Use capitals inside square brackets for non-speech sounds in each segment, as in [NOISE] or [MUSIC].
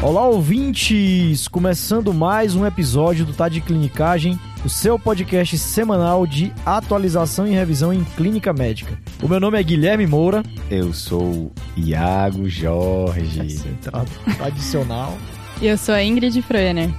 Olá, ouvintes! Começando mais um episódio do Tá de Clinicagem, o seu podcast semanal de atualização e revisão em clínica médica. O meu nome é Guilherme Moura. Eu sou Iago Jorge. [LAUGHS] Entrada tradicional. E eu sou a Ingrid Froener.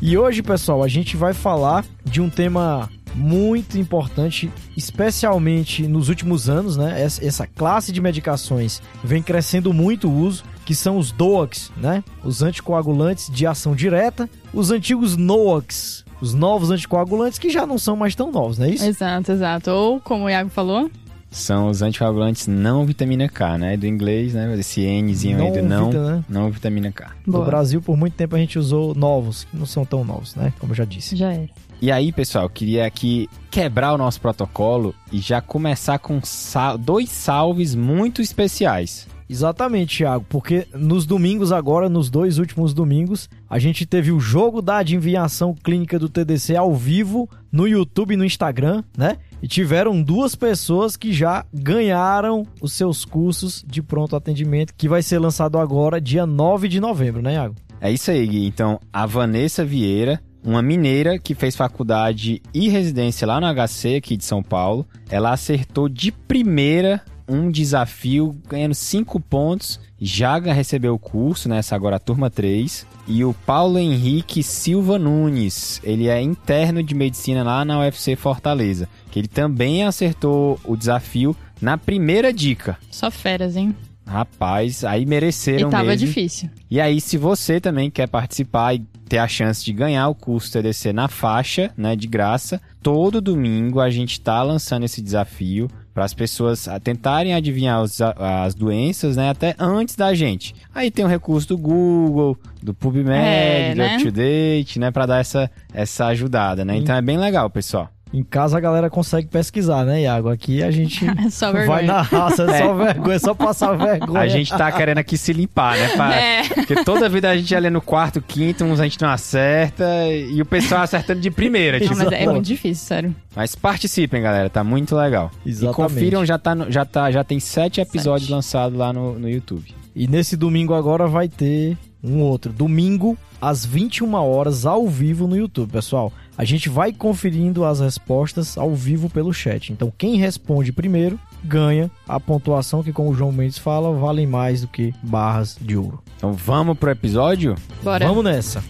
E hoje, pessoal, a gente vai falar de um tema muito importante, especialmente nos últimos anos, né? Essa, essa, classe de medicações vem crescendo muito o uso, que são os DOACs, né? Os anticoagulantes de ação direta, os antigos NOACs, os novos anticoagulantes que já não são mais tão novos, não é isso? Exato, exato. Ou, como o Iago falou, são os anticoagulantes não vitamina K, né? Do inglês, né? Esse Nzinho aí do não, vita, né? não vitamina K. Boa. No Brasil, por muito tempo, a gente usou novos, que não são tão novos, né? Como eu já disse. Já é. E aí, pessoal, queria aqui quebrar o nosso protocolo e já começar com sal dois salves muito especiais. Exatamente, Thiago, porque nos domingos agora, nos dois últimos domingos, a gente teve o jogo da adivinhação clínica do TDC ao vivo no YouTube e no Instagram, né? E tiveram duas pessoas que já ganharam os seus cursos de pronto atendimento, que vai ser lançado agora, dia 9 de novembro, né, Iago? É isso aí, Gui. Então, a Vanessa Vieira, uma mineira que fez faculdade e residência lá no HC aqui de São Paulo, ela acertou de primeira um desafio, ganhando 5 pontos. Já recebeu o curso, nessa né, agora a turma 3. E o Paulo Henrique Silva Nunes, ele é interno de medicina lá na UFC Fortaleza, que ele também acertou o desafio na primeira dica. Só feras, hein? Rapaz, aí mereceram e tava mesmo. difícil. E aí, se você também quer participar e ter a chance de ganhar o curso TDC na faixa, né, de graça, todo domingo a gente tá lançando esse desafio para as pessoas tentarem adivinhar os, as doenças, né, até antes da gente. Aí tem o recurso do Google, do PubMed, é, do né? UpToDate, né, para dar essa essa ajudada, né? Então é bem legal, pessoal. Em casa a galera consegue pesquisar, né, Iago? Aqui a gente [LAUGHS] é vai na raça, é só é. vergonha, é só passar vergonha. A gente tá querendo aqui se limpar, né? Pra... É. Porque toda vida a gente ali no quarto, quinto, uns a gente não acerta e o pessoal acertando de primeira. Não, tipo... mas é muito difícil, sério. Mas participem, galera, tá muito legal. Exatamente. E confiram, já, tá, já, tá, já tem sete episódios sete. lançados lá no, no YouTube. E nesse domingo agora vai ter um outro. Domingo, às 21 horas, ao vivo no YouTube, pessoal. A gente vai conferindo as respostas ao vivo pelo chat. Então, quem responde primeiro ganha a pontuação que, como o João Mendes fala, valem mais do que barras de ouro. Então, vamos pro episódio? Bora. Vamos nessa.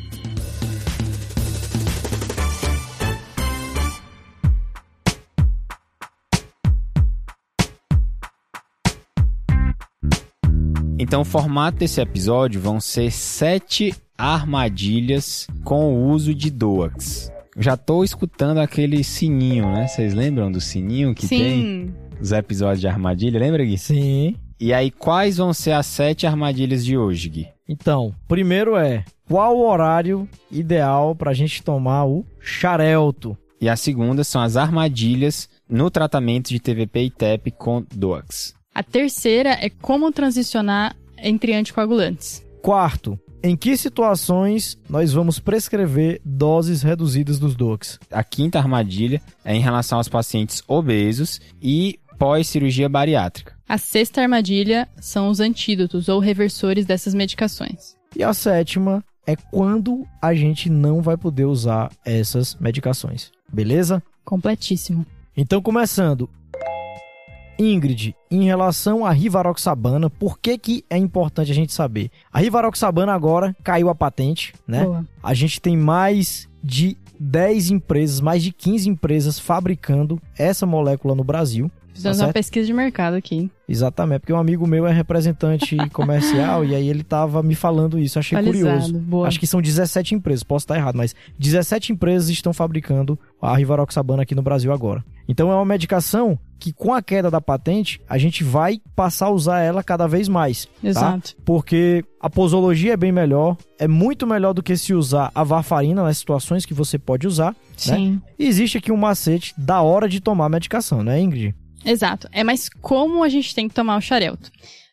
Então, o formato desse episódio vão ser sete armadilhas com o uso de DOAX já tô escutando aquele sininho, né? Vocês lembram do sininho que Sim. tem? Os episódios de armadilha, lembra, Gui? Sim. E aí, quais vão ser as sete armadilhas de hoje, Gui? Então, primeiro é, qual o horário ideal pra gente tomar o xarelto? E a segunda são as armadilhas no tratamento de TVP e TEP com DOAX. A terceira é como transicionar entre anticoagulantes. Quarto, em que situações nós vamos prescrever doses reduzidas dos DOACs? A quinta armadilha é em relação aos pacientes obesos e pós-cirurgia bariátrica. A sexta armadilha são os antídotos ou reversores dessas medicações. E a sétima é quando a gente não vai poder usar essas medicações. Beleza? Completíssimo. Então, começando, Ingrid, em relação à Rivaroxabana, por que, que é importante a gente saber? A Rivaroxabana agora caiu a patente, né? Boa. A gente tem mais de 10 empresas, mais de 15 empresas fabricando essa molécula no Brasil. Fizemos tá uma pesquisa de mercado aqui. Exatamente, porque um amigo meu é representante [LAUGHS] comercial e aí ele tava me falando isso, achei curioso. Boa. Acho que são 17 empresas, posso estar errado, mas 17 empresas estão fabricando a Rivaroxabana aqui no Brasil agora. Então é uma medicação que com a queda da patente, a gente vai passar a usar ela cada vez mais. Tá? Exato. Tá? Porque a posologia é bem melhor, é muito melhor do que se usar a varfarina nas situações que você pode usar. Né? Sim. Né? E existe aqui um macete da hora de tomar a medicação, né, Ingrid? Exato. É mais como a gente tem que tomar o xarelto.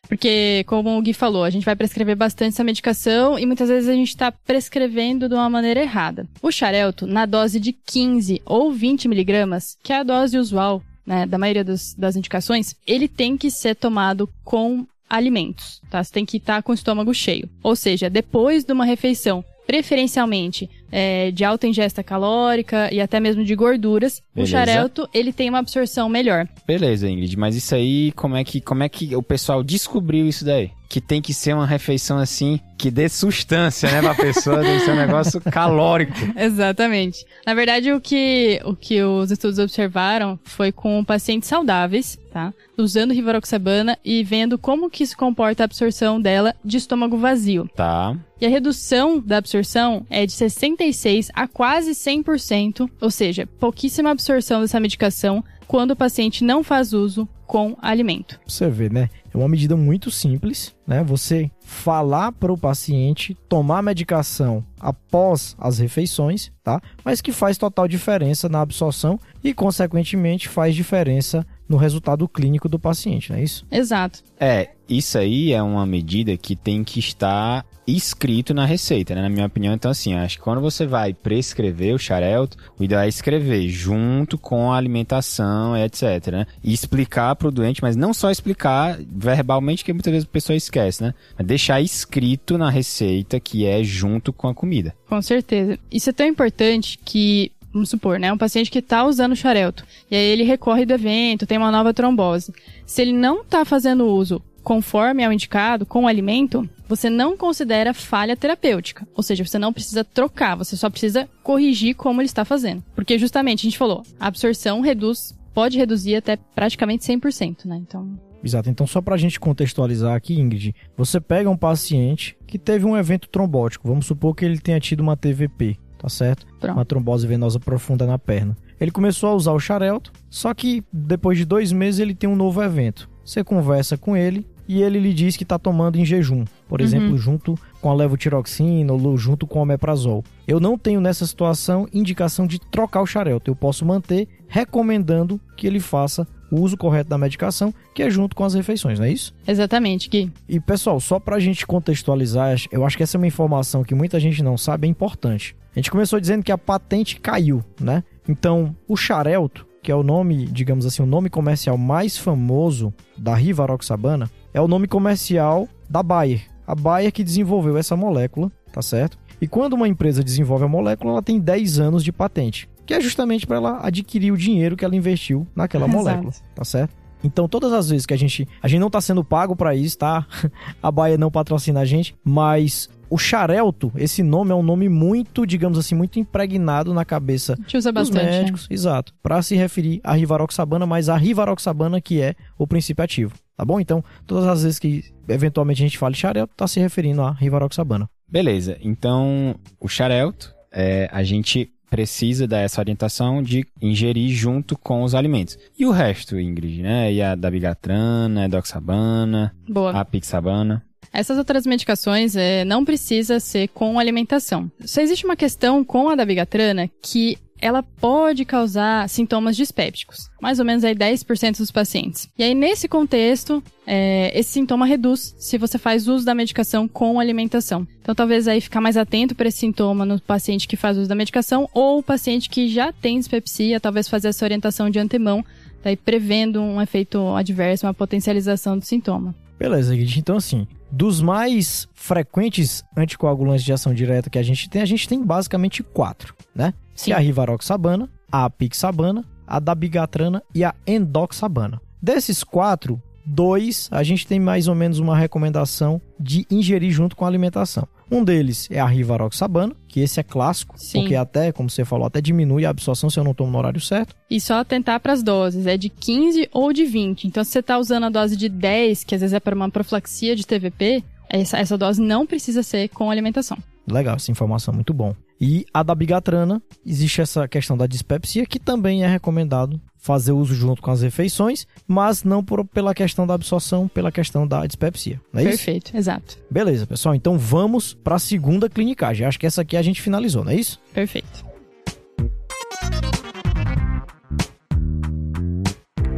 Porque, como o Gui falou, a gente vai prescrever bastante essa medicação e muitas vezes a gente está prescrevendo de uma maneira errada. O xarelto, na dose de 15 ou 20 miligramas, que é a dose usual né, da maioria das, das indicações, ele tem que ser tomado com alimentos, tá? Você tem que estar com o estômago cheio. Ou seja, depois de uma refeição, preferencialmente é, de alta ingesta calórica e até mesmo de gorduras, Beleza. o xarelto ele tem uma absorção melhor. Beleza, Ingrid, mas isso aí, como é que, como é que o pessoal descobriu isso daí? Que tem que ser uma refeição assim, que dê sustância, né, pra pessoa, tem que ser um negócio calórico. [LAUGHS] Exatamente. Na verdade, o que, o que os estudos observaram foi com pacientes saudáveis, tá? Usando rivaroxabana e vendo como que se comporta a absorção dela de estômago vazio. Tá. E a redução da absorção é de 66 a quase 100%, ou seja, pouquíssima absorção dessa medicação quando o paciente não faz uso com alimento. Você vê, né? É uma medida muito simples, né? Você falar para o paciente tomar medicação após as refeições, tá? Mas que faz total diferença na absorção e, consequentemente, faz diferença no resultado clínico do paciente, não é isso? Exato. É, isso aí é uma medida que tem que estar escrito na receita, né? Na minha opinião, então assim, acho que quando você vai prescrever o xarelto, o ideal é escrever junto com a alimentação, etc, né? E explicar para o doente, mas não só explicar verbalmente, que muitas vezes a pessoa esquece, né? Mas deixar escrito na receita que é junto com a comida. Com certeza. Isso é tão importante que vamos supor, né? Um paciente que está usando xarelto. E aí ele recorre do evento, tem uma nova trombose. Se ele não está fazendo uso conforme é o indicado, com o alimento, você não considera falha terapêutica. Ou seja, você não precisa trocar, você só precisa corrigir como ele está fazendo. Porque justamente a gente falou, a absorção reduz, pode reduzir até praticamente 100%, né? Então, Exato. Então, só para a gente contextualizar aqui, Ingrid, você pega um paciente que teve um evento trombótico, vamos supor que ele tenha tido uma TVP, tá certo? Pronto. Uma trombose venosa profunda na perna. Ele começou a usar o xarelto, só que depois de dois meses ele tem um novo evento. Você conversa com ele e ele lhe diz que está tomando em jejum, por exemplo, junto com a levotiroxina ou junto com o omeprazol. Eu não tenho nessa situação indicação de trocar o xarelto. Eu posso manter recomendando que ele faça o uso correto da medicação, que é junto com as refeições, não é isso? exatamente, Gui. E pessoal, só pra gente contextualizar, eu acho que essa é uma informação que muita gente não sabe, é importante. A gente começou dizendo que a patente caiu, né? Então, o xarelto, que é o nome, digamos assim, o nome comercial mais famoso da rivaroxabana, é o nome comercial da Bayer. A Bayer que desenvolveu essa molécula, tá certo? E quando uma empresa desenvolve a molécula, ela tem 10 anos de patente, que é justamente para ela adquirir o dinheiro que ela investiu naquela Exato. molécula, tá certo? Então, todas as vezes que a gente. A gente não tá sendo pago para isso, tá? [LAUGHS] A Baia não patrocina a gente, mas o xarelto, esse nome é um nome muito, digamos assim, muito impregnado na cabeça dos bastante. né? médicos, exato, para se referir à rivaroxabana, mas a rivaroxabana que é o princípio ativo, tá bom? Então, todas as vezes que eventualmente a gente fala de xarelto, tá se referindo à rivaroxabana. Beleza, então o xarelto, é, a gente precisa dar essa orientação de ingerir junto com os alimentos. E o resto, Ingrid, né? E a dabigatrana, a doxabana, Boa. a pixabana. Essas outras medicações é, não precisa ser com alimentação. Só existe uma questão com a dabigatrana que ela pode causar sintomas dispépticos, mais ou menos aí 10% dos pacientes. E aí, nesse contexto, é, esse sintoma reduz se você faz uso da medicação com alimentação. Então, talvez aí ficar mais atento para esse sintoma no paciente que faz uso da medicação ou o paciente que já tem dispepsia, talvez fazer essa orientação de antemão, daí prevendo um efeito adverso, uma potencialização do sintoma. Beleza, Guide. Então, assim, dos mais frequentes anticoagulantes de ação direta que a gente tem, a gente tem basicamente quatro, né? Sim. Que é a rivaroxabana, a apixabana, a dabigatrana e a endoxabana. Desses quatro, dois a gente tem mais ou menos uma recomendação de ingerir junto com a alimentação. Um deles é a rivaroxabana, que esse é clássico, Sim. porque até, como você falou, até diminui a absorção se eu não tomo no horário certo. E só atentar para as doses, é de 15 ou de 20. Então, se você está usando a dose de 10, que às vezes é para uma profilaxia de TVP, essa, essa dose não precisa ser com alimentação. Legal, essa informação é muito bom. E a dabigatrana, existe essa questão da dispepsia, que também é recomendado fazer uso junto com as refeições, mas não por, pela questão da absorção, pela questão da dispepsia. Não é isso? Perfeito, exato. Beleza, pessoal. Então vamos para a segunda clinicagem. Acho que essa aqui a gente finalizou, não é isso? Perfeito.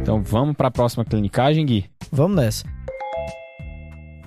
Então vamos para a próxima clinicagem, Gui? Vamos nessa.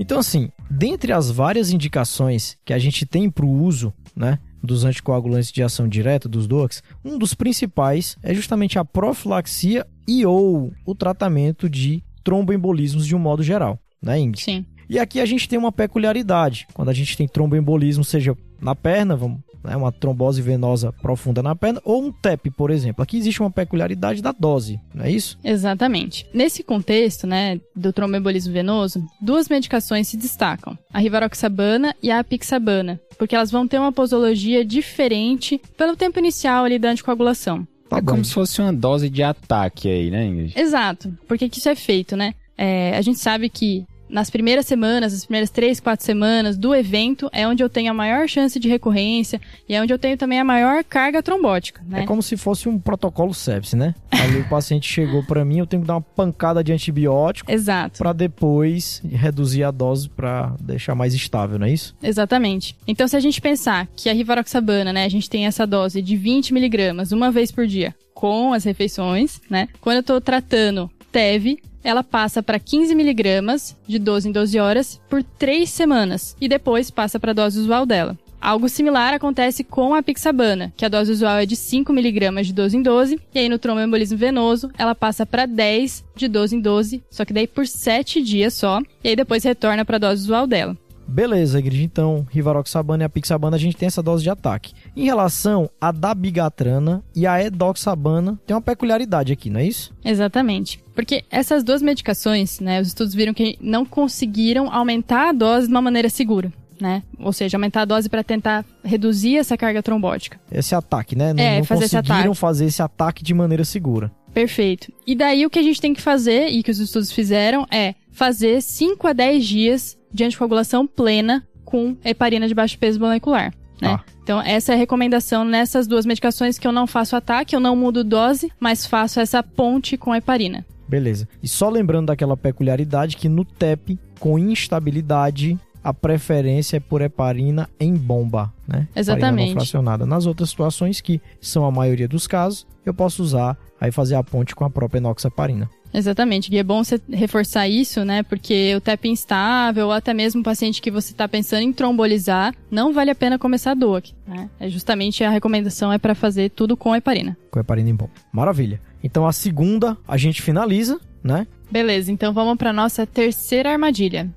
Então, assim, dentre as várias indicações que a gente tem para o uso, né, dos anticoagulantes de ação direta, dos DOACs, um dos principais é justamente a profilaxia e ou o tratamento de tromboembolismos de um modo geral, né, Ingrid? Sim. E aqui a gente tem uma peculiaridade. Quando a gente tem tromboembolismo, seja na perna, vamos, né, uma trombose venosa profunda na perna, ou um TEP, por exemplo. Aqui existe uma peculiaridade da dose, não é isso? Exatamente. Nesse contexto, né, do tromboembolismo venoso, duas medicações se destacam: a rivaroxabana e a apixabana, porque elas vão ter uma posologia diferente pelo tempo inicial ali da anticoagulação. Tá é como se fosse uma dose de ataque aí, né, Ingrid? Exato. Por que que isso é feito, né? É, a gente sabe que nas primeiras semanas, as primeiras três, quatro semanas do evento, é onde eu tenho a maior chance de recorrência e é onde eu tenho também a maior carga trombótica, né? É como se fosse um protocolo sepsis, né? Ali o paciente chegou pra mim, eu tenho que dar uma pancada de antibiótico Exato. pra depois reduzir a dose pra deixar mais estável, não é isso? Exatamente. Então, se a gente pensar que a rivaroxabana, né, a gente tem essa dose de 20 miligramas uma vez por dia com as refeições, né? Quando eu tô tratando TEV, ela passa para 15 miligramas de 12 em 12 horas por 3 semanas e depois passa para a dose usual dela. Algo similar acontece com a pixabana, que a dose usual é de 5 miligramas de 12 em 12, e aí no tromboembolismo venoso ela passa para 10 de 12 em 12, só que daí por 7 dias só, e aí depois retorna para a dose usual dela. Beleza, Ingrid. Então, rivaroxabana e a pixabana, a gente tem essa dose de ataque. Em relação à dabigatrana e a edoxabana, tem uma peculiaridade aqui, não é isso? Exatamente. Porque essas duas medicações, né, os estudos viram que não conseguiram aumentar a dose de uma maneira segura. Né? Ou seja, aumentar a dose para tentar reduzir essa carga trombótica. Esse ataque, né? Não, É, não fazer esse conseguiram ataque. fazer esse ataque de maneira segura. Perfeito. E daí o que a gente tem que fazer, e que os estudos fizeram, é fazer 5 a 10 dias de anticoagulação plena com heparina de baixo peso molecular. Né? Tá. Então, essa é a recomendação nessas duas medicações que eu não faço ataque, eu não mudo dose, mas faço essa ponte com a heparina. Beleza. E só lembrando daquela peculiaridade que no TEP, com instabilidade, a preferência é por heparina em bomba, né? Exatamente. não fracionada. Nas outras situações, que são a maioria dos casos, eu posso usar, aí fazer a ponte com a própria enoxaparina. Exatamente, e é bom você reforçar isso, né? Porque o TEP instável, ou até mesmo o paciente que você está pensando em trombolizar, não vale a pena começar a DOAC, né? É justamente a recomendação é para fazer tudo com heparina. Com heparina em bomba. Maravilha. Então a segunda a gente finaliza, né? Beleza, então vamos para nossa terceira armadilha.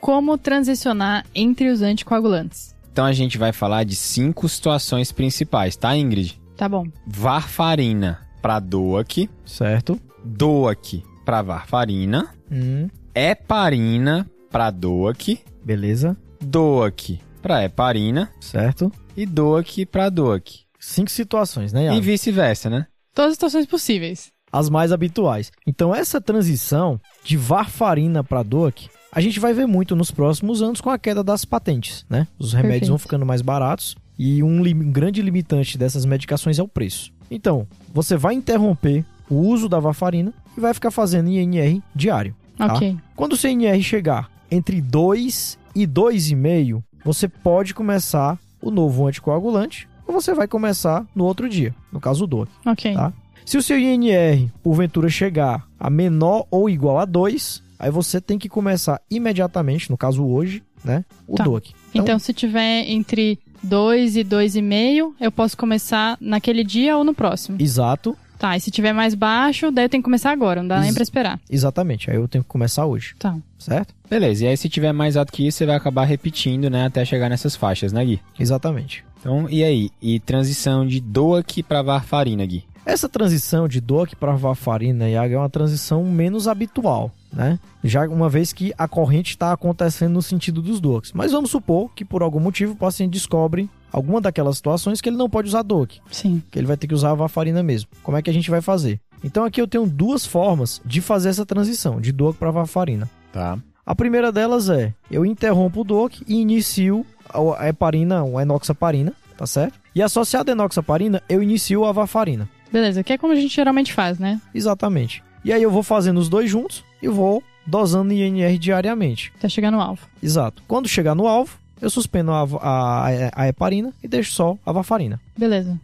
Como transicionar entre os anticoagulantes? Então a gente vai falar de cinco situações principais, tá, Ingrid? Tá bom. Varfarina para DOAC, Certo? DOAC para varfarina, Hum, heparina para DOAC, beleza. DOAC para heparina Certo. e DOAC para DOAC. Cinco situações, né, E Iago? vice-versa, né? Todas as situações possíveis. As mais habituais. Então essa transição de varfarina para DOAC, a gente vai ver muito nos próximos anos com a queda das patentes, né? Os remédios Perfeito. vão ficando mais baratos e um, um grande limitante dessas medicações é o preço. Então, você vai interromper o uso da varfarina e vai ficar fazendo INR diário. Tá? Ok. Quando o seu INR chegar entre 2 e 2,5, você pode começar o novo anticoagulante ou você vai começar no outro dia, no caso o DOAC. Ok. Tá. Se o seu INR, porventura, chegar a menor ou igual a 2, aí você tem que começar imediatamente, no caso hoje, né, o Tá. DOAC. Então, se tiver entre 2 e 2,5, eu posso começar naquele dia ou no próximo. Exato, Tá, e se tiver mais baixo, daí eu tenho que começar agora, não dá nem Ex- pra esperar. exatamente. Aí eu tenho que começar hoje, Tá. certo? Beleza, e aí se tiver mais alto que isso, você vai acabar repetindo, né, até chegar nessas faixas, né, Gui? Exatamente. Então, e aí? E transição de DOAC para varfarina, Gui? Essa transição de DOAC para varfarina, Iago, é uma transição menos habitual, né? Já uma vez que a corrente está acontecendo no sentido dos DOACs. Mas vamos supor que por algum motivo o paciente descobre alguma daquelas situações que ele não pode usar DOAC. Sim. que ele vai ter que usar a varfarina mesmo. Como é que a gente vai fazer? Então aqui eu tenho duas formas de fazer essa transição de DOAC para varfarina. Tá. A primeira delas é eu interrompo o DOAC e inicio a a heparina, a enoxaparina, tá certo? E associado à enoxaparina, eu inicio a varfarina. Beleza, que é como a gente geralmente faz, né? Exatamente. E aí eu vou fazendo os dois juntos e vou dosando INR diariamente. Até chegar no alvo. Exato. Quando chegar no alvo, eu suspendo a, a, a heparina e deixo só a varfarina. Beleza.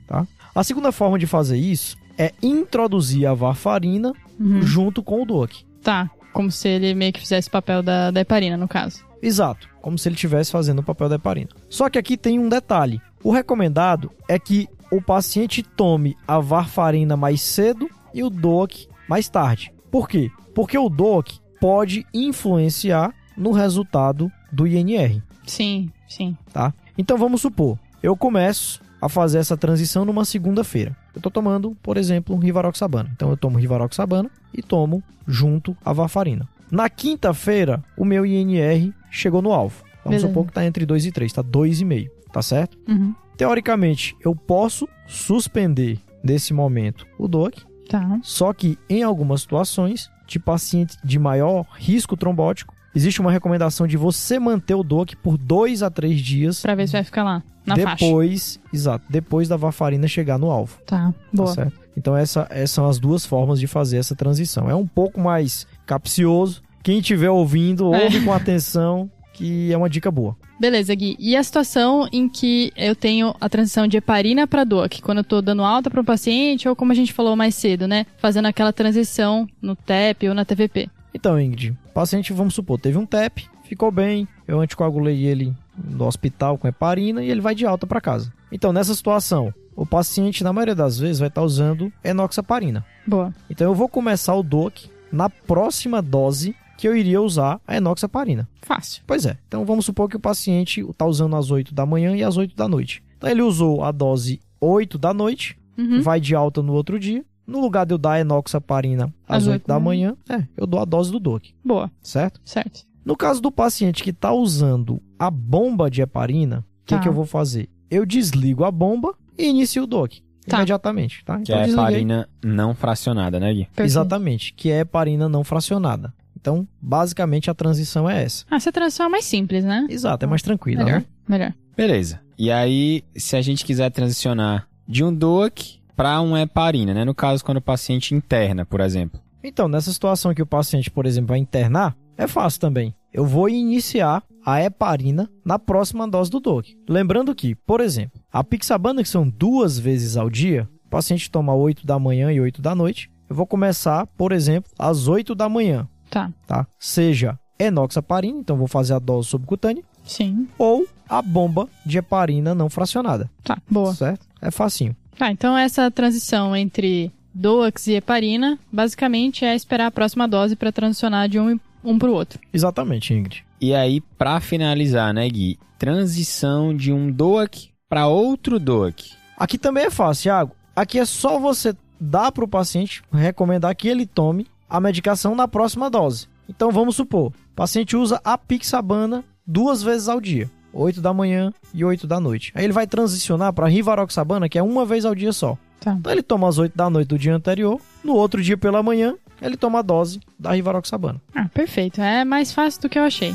A segunda forma de fazer isso é introduzir a varfarina Uhum. junto com o DOAC. Tá. Como se ele meio que fizesse o papel da, da heparina, no caso. Exato. como se ele estivesse fazendo o papel da heparina. Só que aqui tem um detalhe. O recomendado é que o paciente tome a varfarina mais cedo e o DOAC mais tarde. Por quê? Porque o DOAC pode influenciar no resultado do INR, Sim, sim. tá? Então vamos supor, eu começo a fazer essa transição numa segunda-feira. Eu tô tomando, por exemplo, Rivaroxabana. Então eu tomo Rivaroxabana e tomo junto a varfarina. Na quinta-feira, o meu INR chegou no alvo. Vamos Beleza. supor que tá entre 2 e 3, tá 2,5, tá certo? Uhum. Teoricamente, eu posso suspender nesse momento o DOAC, Tá. só que em algumas situações de paciente de maior risco trombótico, existe uma recomendação de você manter o DOAC por 2 a 3 dias Pra ver se vai ficar lá, na faixa. depois, exato, depois da varfarina chegar no alvo, Tá, boa. tá? Então essa, essas são as duas formas de fazer essa transição. É um pouco mais capcioso. Quem estiver ouvindo, É. ouve com atenção, que é uma dica boa. Beleza, Gui. E a situação em que eu tenho a transição de heparina para DOAC, quando eu tô dando alta para um paciente, ou como a gente falou mais cedo, né? Fazendo aquela transição no TEP ou na TVP. Então, Ingrid, o paciente, vamos supor, teve um TEP, ficou bem, eu anticoagulei ele no hospital com heparina e ele vai de alta para casa. Então, nessa situação, o paciente, na maioria das vezes, vai estar usando enoxaparina. Boa. Então, eu vou começar o DOAC na próxima dose que eu iria usar a enoxaparina. Fácil. Pois é. Então, vamos supor que o paciente está usando às 8 da manhã e às 8 da noite. Então, ele usou a dose 8 da noite, Uhum. vai de alta no outro dia. No lugar de eu dar a enoxaparina às Às 8 oito da manhã, é, eu dou a dose do DOAC, Boa. certo? Certo. No caso do paciente que está usando a bomba de heparina, o que, Tá. que eu vou fazer? Eu desligo a bomba e inicio o DOAC Tá. imediatamente, tá? Que é desliguei. heparina não fracionada, né, Gui? Perfeito. Exatamente, que é heparina não fracionada. Então, basicamente, a transição é essa. Ah, essa transição é mais simples, né? Exato, é mais tranquila, Melhor. né? Melhor. Beleza. E aí, se a gente quiser transicionar de um DOAC para uma heparina, né? No caso, quando o paciente interna, por exemplo. Então, nessa situação que o paciente, por exemplo, vai internar, é fácil também. Eu vou iniciar a heparina na próxima dose do DOAC. Lembrando que, por exemplo, a pixabana, que são duas vezes ao dia, o paciente toma 8 da manhã e 8 da noite. Eu vou começar, por exemplo, às 8 da manhã, Tá. tá? Seja enoxaparina, então vou fazer a dose subcutânea, Sim. ou a bomba de heparina não fracionada, Tá. Boa. certo? É facinho. Tá, então essa transição entre DOAX e heparina, basicamente é esperar a próxima dose para transicionar de um, um pro outro. Exatamente, Ingrid. E aí, pra finalizar, né, Gui? Transição de um DOAC para outro DOAC. Aqui também é fácil, Thiago. Aqui é só você dar para o paciente, recomendar que ele tome a medicação na próxima dose. Então vamos supor, o paciente usa a pixabana duas vezes ao dia, 8 da manhã e 8 da noite. Aí ele vai transicionar para rivaroxabana, que é uma vez ao dia só. Tá. Então ele toma às 8 da noite do dia anterior, no outro dia pela manhã, ele toma a dose da rivaroxabana. Ah, perfeito. É mais fácil do que eu achei.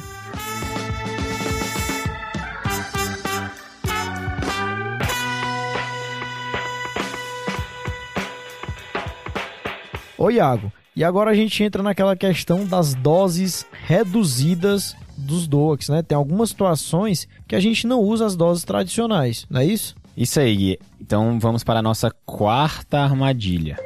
Ô Iago, e agora a gente entra naquela questão das doses reduzidas dos DOACs, né? Tem algumas situações que a gente não usa as doses tradicionais, não é isso? Isso aí, Gui. Então vamos para a nossa quarta armadilha.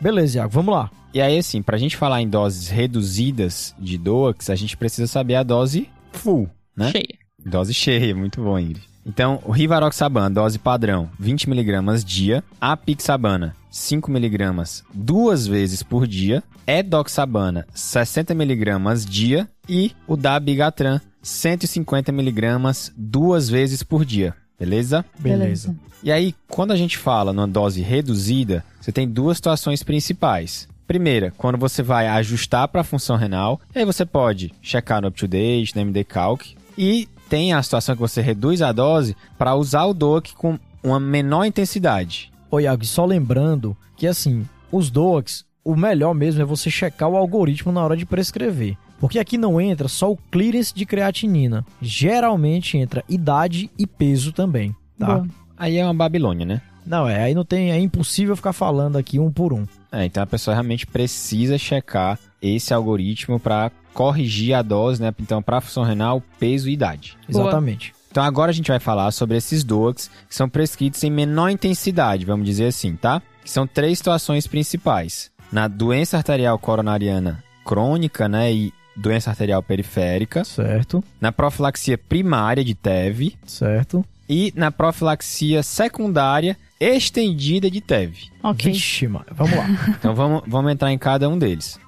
Beleza, Iago, vamos lá. E aí, assim, pra gente falar em doses reduzidas de DOAX, a gente precisa saber a dose full, né? Cheia. Dose cheia, muito bom, Ingrid. Então, o Rivaroxaban, dose padrão, 20mg dia. Apixabana, 5mg duas vezes por dia. Edoxabana, 60mg dia. E o Dabigatran, 150mg duas vezes por dia. Beleza? Beleza. E aí, quando a gente fala numa dose reduzida, você tem duas situações principais. Primeira, quando você vai ajustar para a função renal, aí você pode checar no UpToDate, no MDCalc, e tem a situação que você reduz a dose para usar o DOAC com uma menor intensidade. Ô Iago, só lembrando que assim, os DOACs, o melhor mesmo é você checar o algoritmo na hora de prescrever. Porque aqui não entra só o clearance de creatinina. Geralmente entra idade e peso também, tá? Boa. Aí é uma Babilônia, né? Não, é, aí não tem, é impossível ficar falando aqui um por um. É, então a pessoa realmente precisa checar esse algoritmo para corrigir a dose, né? Então, para função renal, peso e idade. Boa. Exatamente. Então agora a gente vai falar sobre esses DOACs que são prescritos em menor intensidade, vamos dizer assim, tá? Que são três situações principais. Na doença arterial coronariana crônica, né, e doença arterial periférica, Certo, na profilaxia primária de TEV certo. e na profilaxia secundária estendida de TEV. Ok. Vixe, mano. Vamos lá. Então vamos, vamos entrar em cada um deles.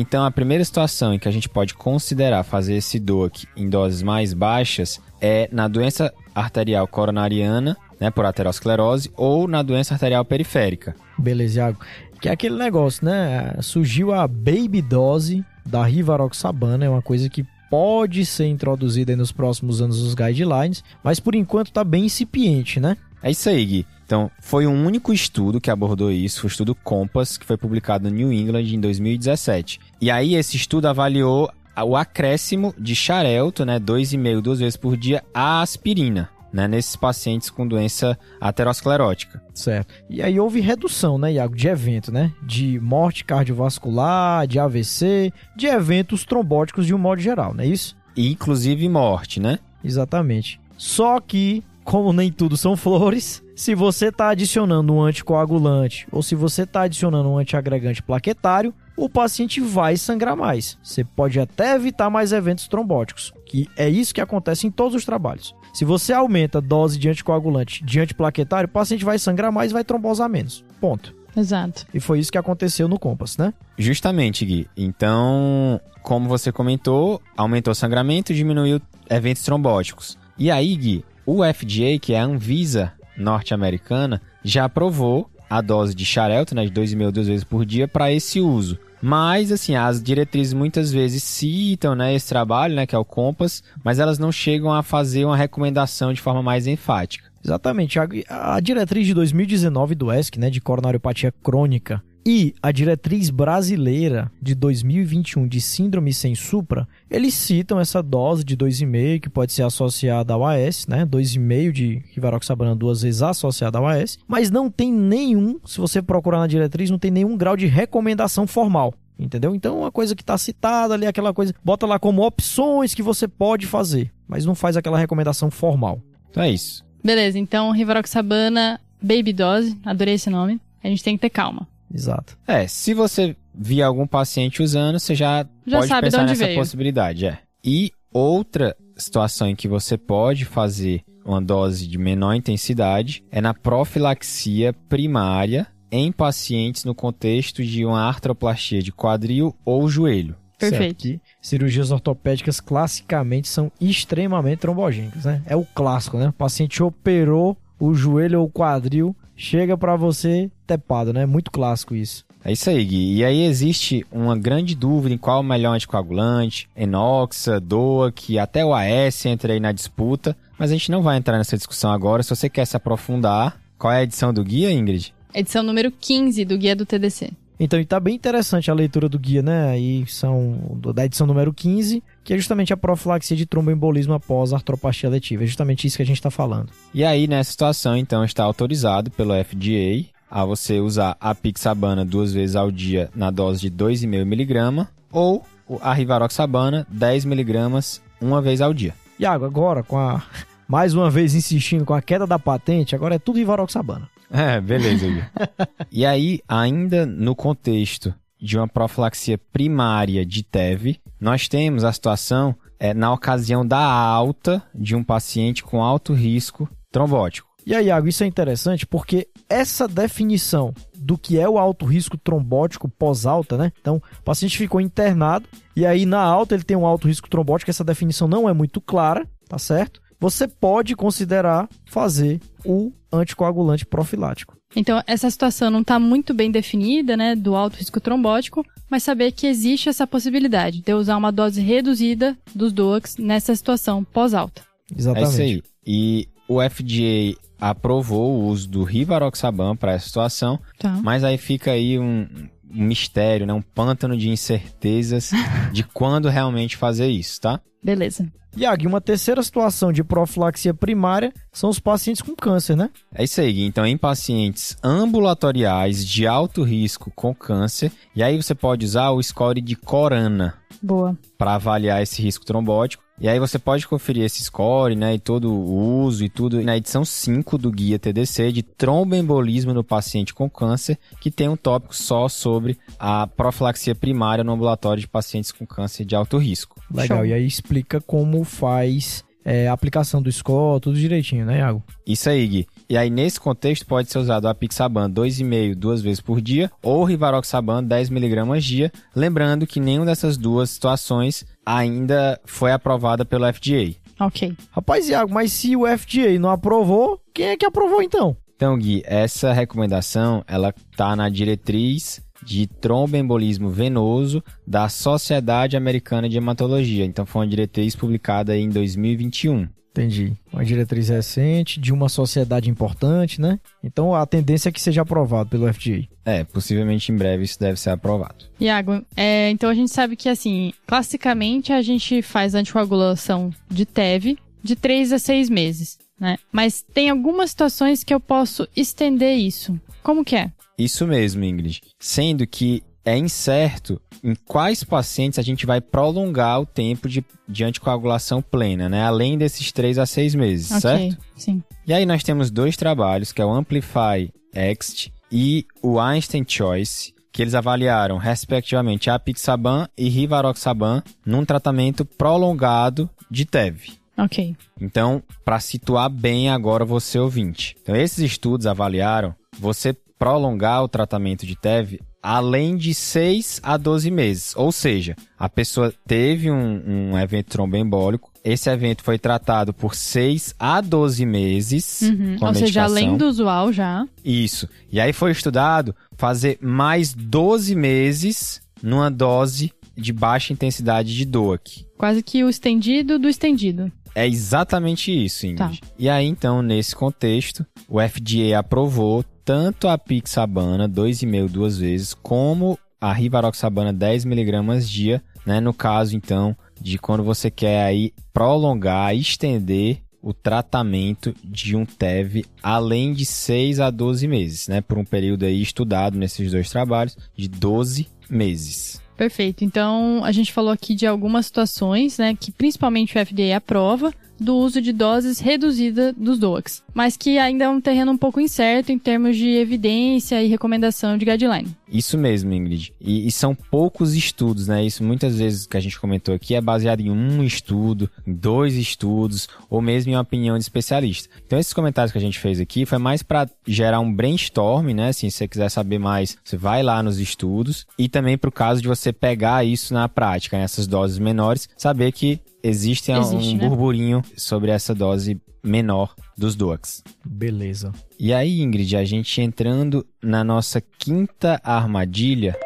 Então a primeira situação em que a gente pode considerar fazer esse DOAC em doses mais baixas é na doença arterial coronariana, né, por aterosclerose, ou na doença arterial periférica. Beleza, Iago. Que é aquele negócio, né? Surgiu a baby dose da rivaroxabana, é uma coisa que pode ser introduzida nos próximos anos nos guidelines, mas por enquanto tá bem incipiente, né? É isso aí, Gui. Então, foi um único estudo que abordou isso, foi o estudo COMPASS, que foi publicado no New England em 2017. E aí, esse estudo avaliou o acréscimo de xarelto, né, 2,5 duas vezes por dia, à aspirina, né, nesses pacientes com doença aterosclerótica. Certo. E aí houve redução, né, Iago, de evento, né? De morte cardiovascular, de AVC, de eventos trombóticos de um modo geral, não é isso? E, inclusive, morte, né? Exatamente. Só que, como nem tudo são flores, se você está adicionando um anticoagulante ou se você está adicionando um antiagregante plaquetário, o paciente vai sangrar mais. Você pode até evitar mais eventos trombóticos, que é isso que acontece em todos os trabalhos. Se você aumenta a dose de anticoagulante de antiplaquetário, o paciente vai sangrar mais e vai trombosar menos. Ponto. Exato. E foi isso que aconteceu no Compass, né? Justamente, Gui. Então, como você comentou, aumentou o sangramento e diminuiu eventos trombóticos. E aí, Gui, o FDA, que é a Anvisa norte-americana, já aprovou a dose de xarelto, né, de 2,5 duas vezes por dia, para esse uso. Mas, assim, as diretrizes muitas vezes citam, né, esse trabalho, né, que é o Compass, mas elas não chegam a fazer uma recomendação de forma mais enfática. Exatamente. A, a diretriz de 2019 do ESC, né, de coronariopatia crônica, e a diretriz brasileira de 2021 de síndrome sem supra, eles citam essa dose de 2,5 que pode ser associada ao AS, né? 2,5 de rivaroxabana duas vezes associada ao AS, mas não tem nenhum, se você procurar na diretriz, não tem nenhum grau de recomendação formal. Entendeu? Então, uma coisa que está citada ali, aquela coisa, bota lá como opções que você pode fazer, mas não faz aquela recomendação formal. Então é isso. Beleza, então rivaroxabana baby dose, adorei esse nome. A gente tem que ter calma. Exato. É, se você vir algum paciente usando, você já, Já pode sabe de pensar onde nessa veio. possibilidade, é. E outra situação em que você pode fazer uma dose de menor intensidade é na profilaxia primária em pacientes no contexto de uma artroplastia de quadril ou joelho. Perfeito. Certo, que cirurgias ortopédicas classicamente são extremamente trombogênicas, né? É o clássico, né? O paciente operou o joelho ou o quadril, chega pra você tepado, né? Muito clássico isso. É isso aí, Gui. E aí existe uma grande dúvida em qual é o melhor anticoagulante, Enoxa, DOA, que até o AS entra aí na disputa, mas a gente não vai entrar nessa discussão agora. Se você quer se aprofundar, qual é a edição do guia, Ingrid? Edição número 15 do Guia do TDC. Então, e tá bem interessante a leitura do guia, né? Aí são da edição número 15, que é justamente a profilaxia de tromboembolismo após artroplastia letiva. É justamente isso que a gente tá falando. E aí, nessa situação, então, está autorizado pelo FDA a você usar a Pixabana duas vezes ao dia na dose de 2,5mg ou a Rivaroxabana 10mg uma vez ao dia. Iago, agora com a... [LAUGHS] Mais uma vez insistindo com a queda da patente, agora é tudo rivaroxabana. É, beleza, Gui. [LAUGHS] e aí, ainda no contexto de uma profilaxia primária de TEV, nós temos a situação é, na ocasião da alta de um paciente com alto risco trombótico. E aí, Iago, isso é interessante porque essa definição do que é o alto risco trombótico pós-alta, né? Então, o paciente ficou internado e aí na alta ele tem um alto risco trombótico, essa definição não é muito clara, tá certo? Você pode considerar fazer o anticoagulante profilático. Então, essa situação não está muito bem definida, né, do alto risco trombótico, mas saber que existe essa possibilidade de eu usar uma dose reduzida dos DOACs nessa situação pós-alta. Exatamente. É isso aí. E o FDA aprovou o uso do Rivaroxaban para essa situação, Tá. mas aí fica aí um, um mistério, né? um pântano de incertezas [LAUGHS] de quando realmente fazer isso, tá? Beleza. Iago, e uma terceira situação de profilaxia primária são os pacientes com câncer, né? É isso aí, então em pacientes ambulatoriais de alto risco com câncer, e aí você pode usar o score de Corana. Boa. Para avaliar esse risco trombótico. E aí você pode conferir esse score, né, e todo o uso e tudo na edição 5 do guia TDC de tromboembolismo no paciente com câncer, que tem um tópico só sobre a profilaxia primária no ambulatório de pacientes com câncer de alto risco. Legal, Show. e aí explica como faz é, a aplicação do score, tudo direitinho, né, Iago? Isso aí, Gui. E aí, nesse contexto, pode ser usado a Pixaban 2,5 duas vezes por dia ou Rivaroxaban 10mg dia. Lembrando que nenhuma dessas duas situações ainda foi aprovada pelo FDA. Ok. Rapaz, Iago, mas se o FDA não aprovou, quem é que aprovou então? Então, Gui, essa recomendação, ela tá na diretriz de tromboembolismo venoso da Sociedade Americana de Hematologia. Então, foi uma diretriz publicada em 2021. Entendi. Uma diretriz recente, de uma sociedade importante, né? Então a tendência é que seja aprovado pelo FDA. É, possivelmente em breve isso deve ser aprovado. Iago, é, então a gente sabe que, assim, classicamente a gente faz anticoagulação de TEV de 3 a 6 meses, né? Mas tem algumas situações que eu posso estender isso. Como que é? Isso mesmo, Ingrid. Sendo que é incerto em quais pacientes a gente vai prolongar o tempo de, de anticoagulação plena, né? Além desses 3 a 6 meses, Ok, certo? sim. E aí nós temos dois trabalhos, que é o Amplify Ext e o Einstein Choice, que eles avaliaram, respectivamente, a Pixaban e Rivaroxaban num tratamento prolongado de TEV. Ok. Então, para situar bem agora você ouvinte. Então, esses estudos avaliaram você prolongar o tratamento de TEV além de 6 a 12 meses. Ou seja, a pessoa teve um, um evento tromboembólico, esse evento foi tratado por 6 a 12 meses Uhum. Ou seja, medicação. além do usual já. Isso. E aí foi estudado fazer mais 12 meses numa dose de baixa intensidade de DOAC. Quase que o estendido do estendido. É exatamente isso, Ingrid. Tá. E aí, então, nesse contexto, o FDA aprovou tanto a Pixabana 2,5 duas vezes, como a Rivaroxabana 10mg dia, né? No caso, então, de quando você quer aí prolongar, estender o tratamento de um TEV além de 6 a 12 meses, né? Por um período aí estudado nesses dois trabalhos de 12 meses. Perfeito. Então, a gente falou aqui de algumas situações, né, que principalmente o FDA aprova do uso de doses reduzidas dos DOACs, mas que ainda é um terreno um pouco incerto em termos de evidência e recomendação de guideline. Isso mesmo, Ingrid. E, e são poucos estudos, né? Isso muitas vezes que a gente comentou aqui é baseado em um estudo, dois estudos, ou mesmo em uma opinião de especialista. Então, esses comentários que a gente fez aqui foi mais para gerar um brainstorm, né? Assim, se você quiser saber mais, você vai lá nos estudos. E também para o caso de você pegar isso na prática, nessas doses menores, saber que existe, Existe, um né? burburinho sobre essa dose menor dos DOACs. Beleza. E aí, Ingrid, a gente entrando na nossa quinta armadilha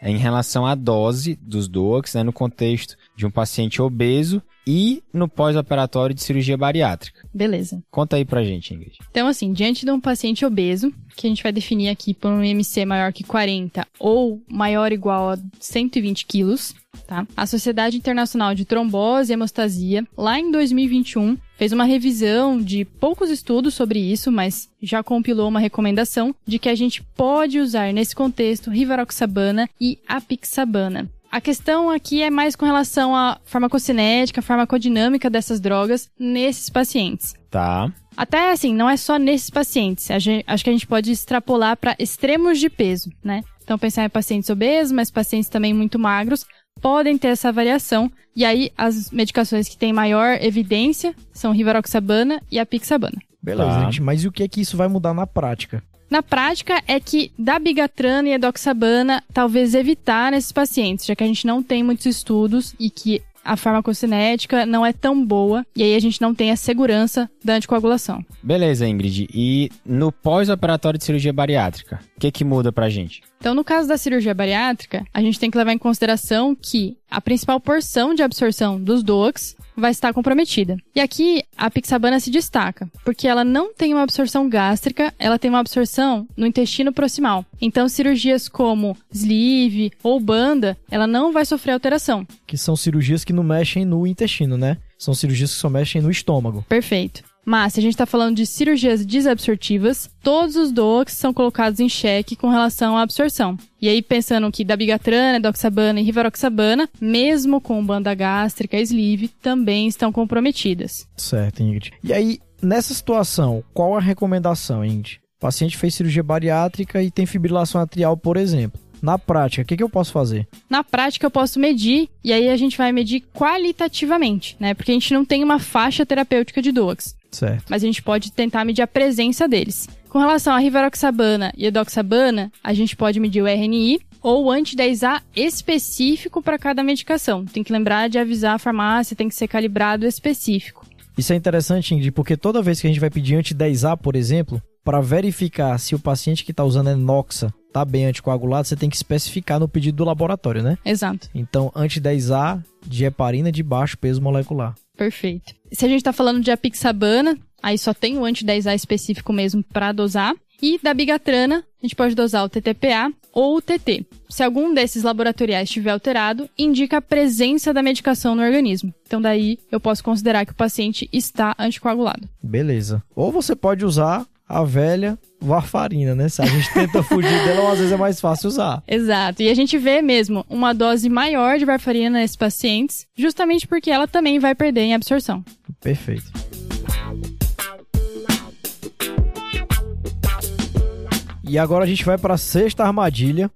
é em relação à dose dos DOACs, né, no contexto de um paciente obeso e no pós-operatório de cirurgia bariátrica. Beleza. Conta aí pra gente, Ingrid. Então, assim, diante de um paciente obeso, que a gente vai definir aqui por um IMC maior que 40 ou maior ou igual a 120 quilos, tá? A Sociedade Internacional de Trombose e Hemostasia, lá em 2021, fez uma revisão de poucos estudos sobre isso, mas já compilou uma recomendação de que a gente pode usar nesse contexto Rivaroxabana e Apixabana. A questão aqui é mais com relação à farmacocinética, farmacodinâmica dessas drogas nesses pacientes. Tá. Até assim, não é só nesses pacientes. A gen- acho que a gente pode extrapolar para extremos de peso, né? Então, pensar em pacientes obesos, mas pacientes também muito magros, podem ter essa variação. E aí, as medicações que têm maior evidência são Rivaroxabana e a Pixabana. Beleza, Tá. gente. Mas e o que é que isso vai mudar na prática? Na prática, é que da bigatrana e edoxabana, talvez evitar nesses pacientes, já que a gente não tem muitos estudos e que a farmacocinética não é tão boa, e aí a gente não tem a segurança da anticoagulação. Beleza, Ingrid. E no pós-operatório de cirurgia bariátrica, o que que muda pra gente? Então, no caso da cirurgia bariátrica, a gente tem que levar em consideração que a principal porção de absorção dos DOACs vai estar comprometida. E aqui a pixabana se destaca, porque ela não tem uma absorção gástrica, ela tem uma absorção no intestino proximal. Então, cirurgias como sleeve ou banda, ela não vai sofrer alteração. Que são cirurgias que não mexem no intestino, né? São cirurgias que só mexem no estômago. Perfeito. Mas, se a gente está falando de cirurgias desabsortivas, todos os DOACs são colocados em xeque com relação à absorção. E aí, pensando que dabigatrana, doxabana e rivaroxabana, mesmo com banda gástrica e sleeve, também estão comprometidas. Certo, Ingrid. E aí, nessa situação, qual a recomendação, Ingrid? O paciente fez cirurgia bariátrica e tem fibrilação atrial, por exemplo. Na prática, o que, que eu posso fazer? Na prática, eu posso medir, e aí a gente vai medir qualitativamente, né? Porque a gente não tem uma faixa terapêutica de DOACs. Certo. Mas a gente pode tentar medir a presença deles. Com relação à rivaroxabana e edoxabana, a gente pode medir o RNI ou o anti-10A específico para cada medicação. Tem que lembrar de avisar a farmácia, tem que ser calibrado específico. Isso é interessante, Ingrid, porque toda vez que a gente vai pedir anti-10A, por exemplo, para verificar se o paciente que está usando enoxa tá bem anticoagulado, você tem que especificar no pedido do laboratório, né? Exato. Então, anti-10A de heparina de baixo peso molecular. Perfeito. Se a gente está falando de apixabana, aí só tem o anti-10A específico mesmo para dosar. E da bigatrana, a gente pode dosar o TTPA ou o TT. Se algum desses laboratoriais estiver alterado, indica a presença da medicação no organismo. Então daí eu posso considerar que o paciente está anticoagulado. Beleza. Ou você pode usar a velha varfarina, né? Se a gente tenta [LAUGHS] fugir dela, às vezes é mais fácil usar. Exato. E a gente vê mesmo uma dose maior de varfarina nesses pacientes, justamente porque ela também vai perder em absorção. Perfeito. E agora a gente vai para a sexta armadilha,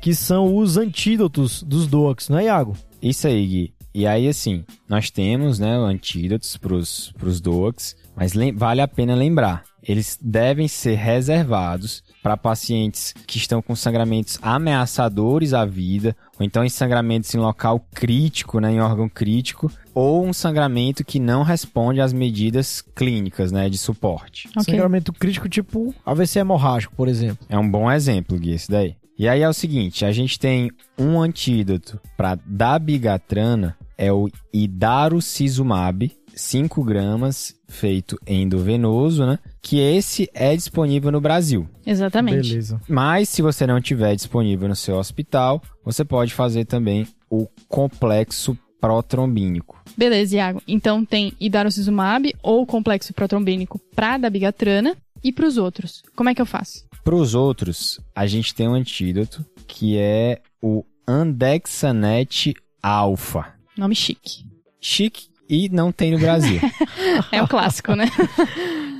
que são os antídotos dos DOACs, não é, Iago? Isso aí, Gui. E aí, assim, nós temos, né, antídotos para os DOACs, mas vale a pena lembrar, eles devem ser reservados para pacientes que estão com sangramentos ameaçadores à vida, ou então em sangramentos em local crítico, né, em órgão crítico, ou um sangramento que não responde às medidas clínicas, né, de suporte. Okay. Sangramento crítico tipo AVC hemorrágico, por exemplo. É um bom exemplo, Gui, esse daí. E aí é o seguinte, a gente tem um antídoto para dabigatrana, é o idarucizumab, 5 gramas, feito endovenoso, né? Que esse é disponível no Brasil. Exatamente. Beleza. Mas se você não tiver disponível no seu hospital, você pode fazer também o complexo protrombínico. Beleza, Iago. Então tem idarocizumab ou complexo protrombínico para dabigatrana e para os outros. Como é que eu faço? Para os outros, a gente tem um antídoto que é o Andexanet Alpha. Nome chique. Chique e não tem no Brasil. [LAUGHS] é o clássico, né?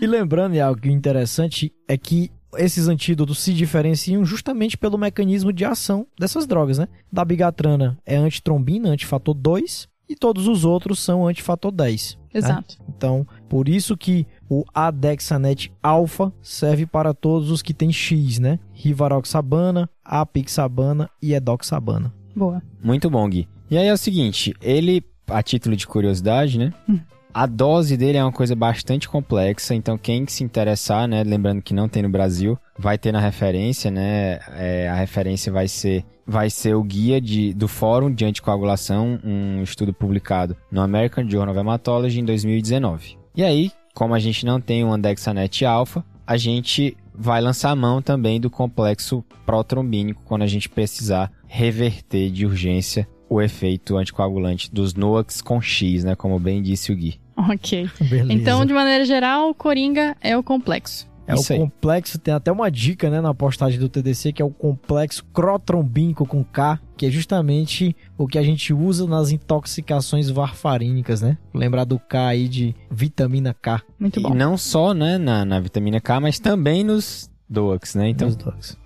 e lembrando, algo interessante é que esses antídotos se diferenciam justamente pelo mecanismo de ação dessas drogas, né? Da bigatrana é antitrombina, antifator 2, e todos os outros são antifator 10. Né? Exato. Né? Então, por isso que o Adexanet alfa serve para todos os que têm X, né? Rivaroxabana, apixabana e edoxabana. Boa. Muito bom, Gui. E aí é o seguinte, ele, a título de curiosidade, né? Hum. A dose dele é uma coisa bastante complexa, então quem se interessar, né, lembrando que não tem no Brasil, vai ter na referência, né, é, a referência vai ser vai ser o guia de, do Fórum de Anticoagulação, um estudo publicado no American Journal of Hematology em 2019. E aí, como a gente não tem o Andexanet alfa, a gente vai lançar a mão também do complexo protrombínico quando a gente precisar reverter de urgência o efeito anticoagulante dos NOACs com X, né? Como bem disse o Gui. Ok. Beleza. Então, de maneira geral, o Coringa é o complexo. É Isso o complexo, tem até uma dica, né, na postagem do TDC, que é o complexo crotrombínico com K, que é justamente o que a gente usa nas intoxicações varfarínicas, né? Lembrar do K aí de vitamina K. Muito bom. E não só, né, na, na vitamina K, mas também nos DOACs, né? Então, nos DOACs.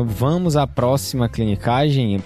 Então vamos à próxima clinicagem.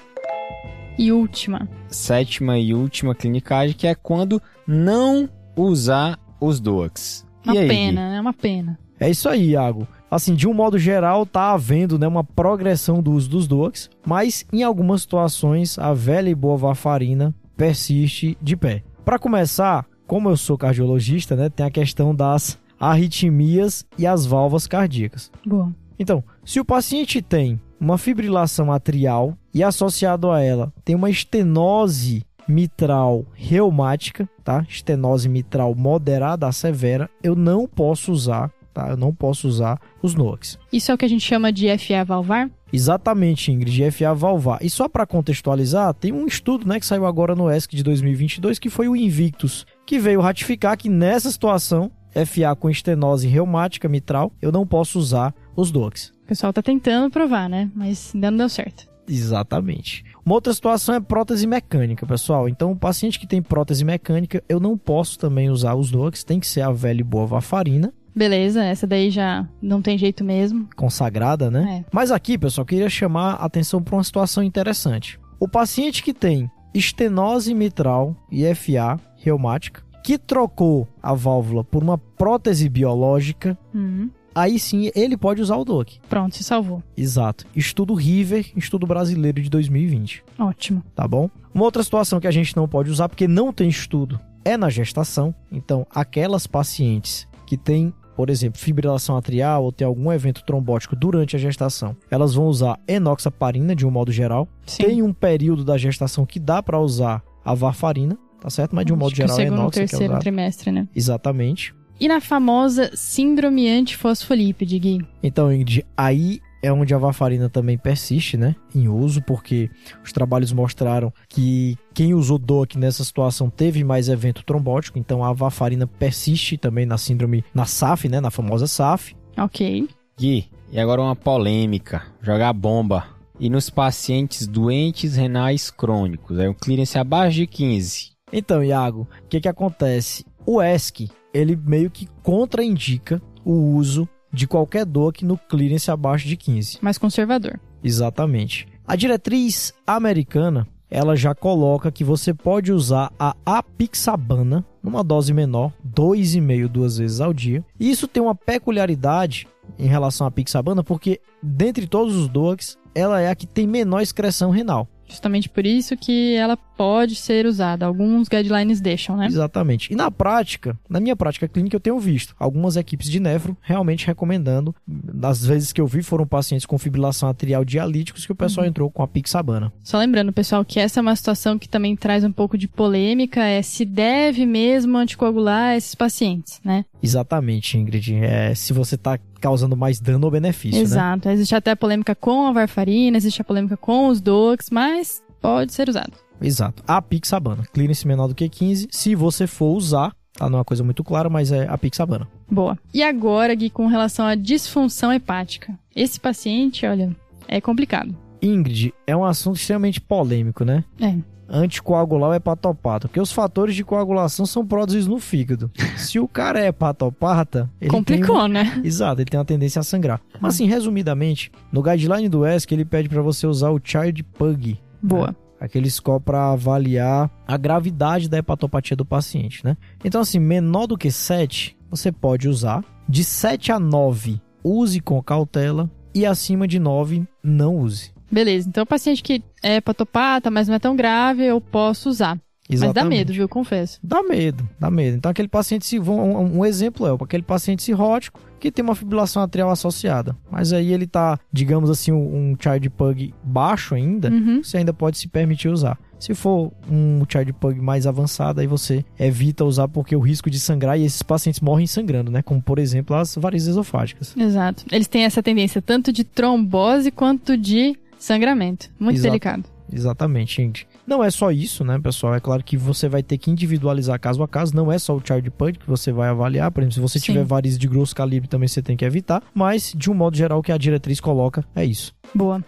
E última. Sétima e última clinicagem, que é quando não usar os DOACs. Uma aí, pena, é uma pena. É isso aí, Iago. Assim, de um modo geral, tá havendo né, uma progressão do uso dos DOACs, mas em algumas situações a velha e boa varfarina persiste de pé. Para começar, como eu sou cardiologista, né, tem a questão das arritmias e as válvulas cardíacas. Boa. Então, se o paciente tem uma fibrilação atrial e associado a ela tem uma estenose mitral reumática, tá? Estenose mitral moderada a severa, eu não posso usar, tá? Eu não posso usar os NOACs. Isso é o que a gente chama de FA valvar? Exatamente, Ingrid, FA valvar. E só para contextualizar, tem um estudo, né, que saiu agora no ESC de 2022, que foi o Invictus, que veio ratificar que nessa situação, FA com estenose reumática mitral, eu não posso usar os DOACs. O pessoal tá tentando provar, né? Mas ainda não deu certo. Exatamente. Uma outra situação é prótese mecânica, pessoal. Então, o paciente que tem prótese mecânica, eu não posso também usar os DOACs, tem que ser a velha e boa varfarina. Beleza, essa daí já não tem jeito mesmo. Consagrada, né? É. Mas aqui, pessoal, eu queria chamar a atenção para uma situação interessante. O paciente que tem estenose mitral e FA reumática, que trocou a válvula por uma prótese biológica, Uhum. Aí sim ele pode usar o DOAC. Pronto, se salvou. Exato. Estudo River, estudo brasileiro de 2020. Ótimo. tá bom? Uma outra situação que a gente não pode usar porque não tem estudo é na gestação. Então, aquelas pacientes que têm, por exemplo, fibrilação atrial ou tem algum evento trombótico durante a gestação, elas vão usar enoxaparina de um modo geral. Sim. Tem um período da gestação que dá para usar a varfarina, tá certo? Mas de um modo Acho que o geral é enoxa é terceiro usado. trimestre, né? Exatamente. E na famosa síndrome antifosfolípide, Gui? Então, Ingrid, aí é onde a varfarina também persiste, né, em uso, porque os trabalhos mostraram que quem usou DOAC nessa situação teve mais evento trombótico, então a varfarina persiste também na síndrome, na SAF, né, na famosa SAF. Ok. Gui, e agora uma polêmica. Jogar bomba. E nos pacientes doentes renais crônicos, é o clearance abaixo de 15. Então, Iago, o que que acontece? O ESC, ele meio que contraindica o uso de qualquer DOAC no clearance abaixo de 15. Mais conservador. Exatamente. A diretriz americana, ela já coloca que você pode usar a apixabana numa dose menor, 2,5 duas vezes ao dia. E isso tem uma peculiaridade em relação à apixabana, porque dentre todos os DOACs, ela é a que tem menor excreção renal. Justamente por isso que ela pode ser usada. Alguns guidelines deixam, né? Exatamente. E na prática, na minha prática clínica, eu tenho visto algumas equipes de nefro realmente recomendando. Das vezes que eu vi, foram pacientes com fibrilação atrial dialíticos que o pessoal entrou com a pixabana. Só lembrando, pessoal, que essa é uma situação que também traz um pouco de polêmica, é se deve mesmo anticoagular esses pacientes, né? Exatamente, Ingrid. É, se você está causando mais dano ou benefício, né? Exato. Existe até a polêmica com a varfarina, existe a polêmica com os DOACs, mas pode ser usado. Exato. A pixabana. Clearance menor do que 15. Se você for usar, tá? Não é uma coisa muito clara, mas é a pixabana. Boa. E agora, Gui, com relação à disfunção hepática. Esse paciente, olha, é complicado. Ingrid, é um assunto extremamente polêmico, né? É. Anticoagular ou hepatopata. Porque os fatores de coagulação são produzidos no fígado. [LAUGHS] Se o cara é hepatopata, ele Complicou, tem... né? Exato, ele tem uma tendência a sangrar. Mas assim, resumidamente, no guideline do ESC, ele pede para você usar o Child Pug. Boa. Aquele score para avaliar a gravidade da hepatopatia do paciente, né? Então, assim, menor do que 7, você pode usar. De 7 a 9, use com cautela. E acima de 9, não use. Beleza. Então, o paciente que é hepatopata, mas não é tão grave, eu posso usar. Mas dá Exatamente. medo, viu? Confesso. Dá medo, dá medo. Então, aquele paciente, se, um, um exemplo é aquele paciente cirrótico que tem uma fibrilação atrial associada. Mas aí ele tá, digamos assim, um, um child pug baixo ainda, Uhum. você ainda pode se permitir usar. Se for um child pug mais avançado, aí você evita usar porque o risco de sangrar e esses pacientes morrem sangrando, né? Como, por exemplo, as varizes esofágicas. Exato. Eles têm essa tendência tanto de trombose quanto de sangramento. Muito Exato. delicado. Exatamente, gente. Não é só isso, né, pessoal? É claro que você vai ter que individualizar caso a caso. Não é só o child pud que você vai avaliar. Por exemplo, se você Sim. tiver varizes de grosso calibre, também você tem que evitar. Mas, de um modo geral, o que a diretriz coloca é isso. Boa.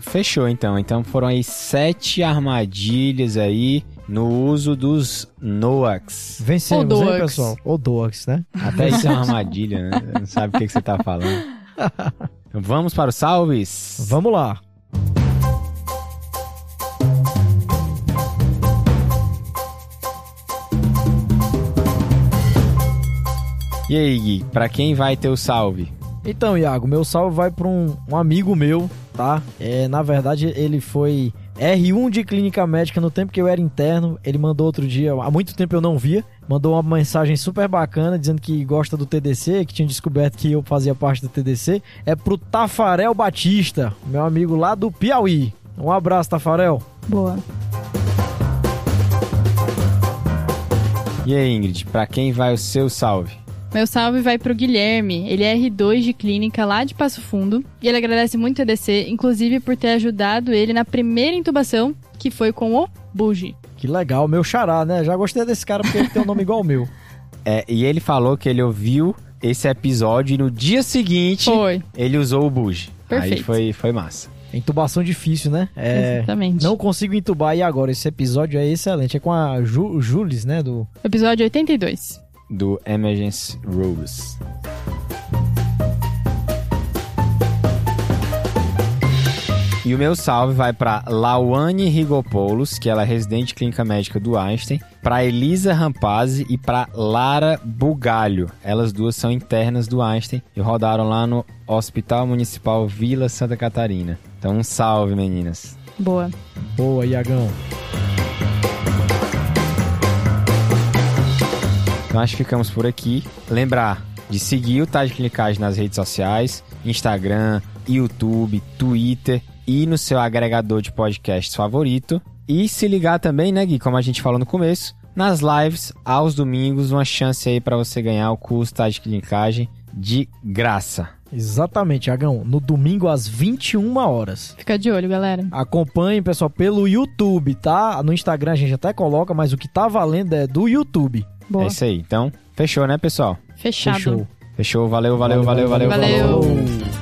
Fechou então. Então foram aí sete armadilhas aí no uso dos NOACs. Vencemos, hein, Odoax. pessoal? Ou Doax, né? Até isso é uma [LAUGHS] armadilha, né? Não sabe o que, que você tá falando. [LAUGHS] Vamos para os salves? Vamos lá. E aí, Gui, pra quem vai ter o salve? Então, Iago, meu salve vai para um, um amigo meu, tá? É, na verdade, ele foi R1 de clínica médica no tempo que eu era interno. Ele mandou outro dia, há muito tempo eu não via. Mandou uma mensagem super bacana dizendo que gosta do TDC, que tinha descoberto que eu fazia parte do TDC. É pro Tafarel Batista, meu amigo lá do Piauí. Um abraço, Tafarel. Boa. E aí, Ingrid, pra quem vai o seu salve? Meu salve vai pro Guilherme. Ele é R2 de clínica lá de Passo Fundo. E ele agradece muito a EDC, inclusive por ter ajudado ele na primeira intubação, que foi com o Bugi. Que legal, meu xará, né? Já gostei desse cara porque ele tem um nome igual ao meu. [LAUGHS] É, e ele falou que ele ouviu esse episódio e no dia seguinte Foi. ele usou o Bugi. Aí Perfeito. foi, foi massa. Intubação difícil, né? É, Exatamente. não consigo intubar e agora esse episódio é excelente. É com a Ju, Jules, né? Do Episódio 82. Do Emergency Rules. E o meu salve vai para Lawane Rigopoulos, que ela é residente de clínica médica do Einstein, para Elisa Rampazzi e para Lara Bugalho. Elas duas são internas do Einstein e rodaram lá no Hospital Municipal Vila Santa Catarina. Então, um salve, meninas. Boa. Boa, Iagão. Então acho que ficamos por aqui. Lembrar de seguir o Tá de Clinicagem nas redes sociais, Instagram, YouTube, Twitter e no seu agregador de podcasts favorito. E se ligar também, né, Gui, como a gente falou no começo, nas lives aos domingos, uma chance aí para você ganhar o curso Tá de Clinicagem de graça. Exatamente, Iagão. No domingo às 21 horas. Fica de olho, galera. Acompanhe, pessoal, pelo YouTube, tá? No Instagram a gente até coloca, mas o que tá valendo é do YouTube. Boa. É isso aí. Então, fechou, né, pessoal? Fechado. Fechou. Fechou. Valeu, valeu, valeu, valeu. valeu.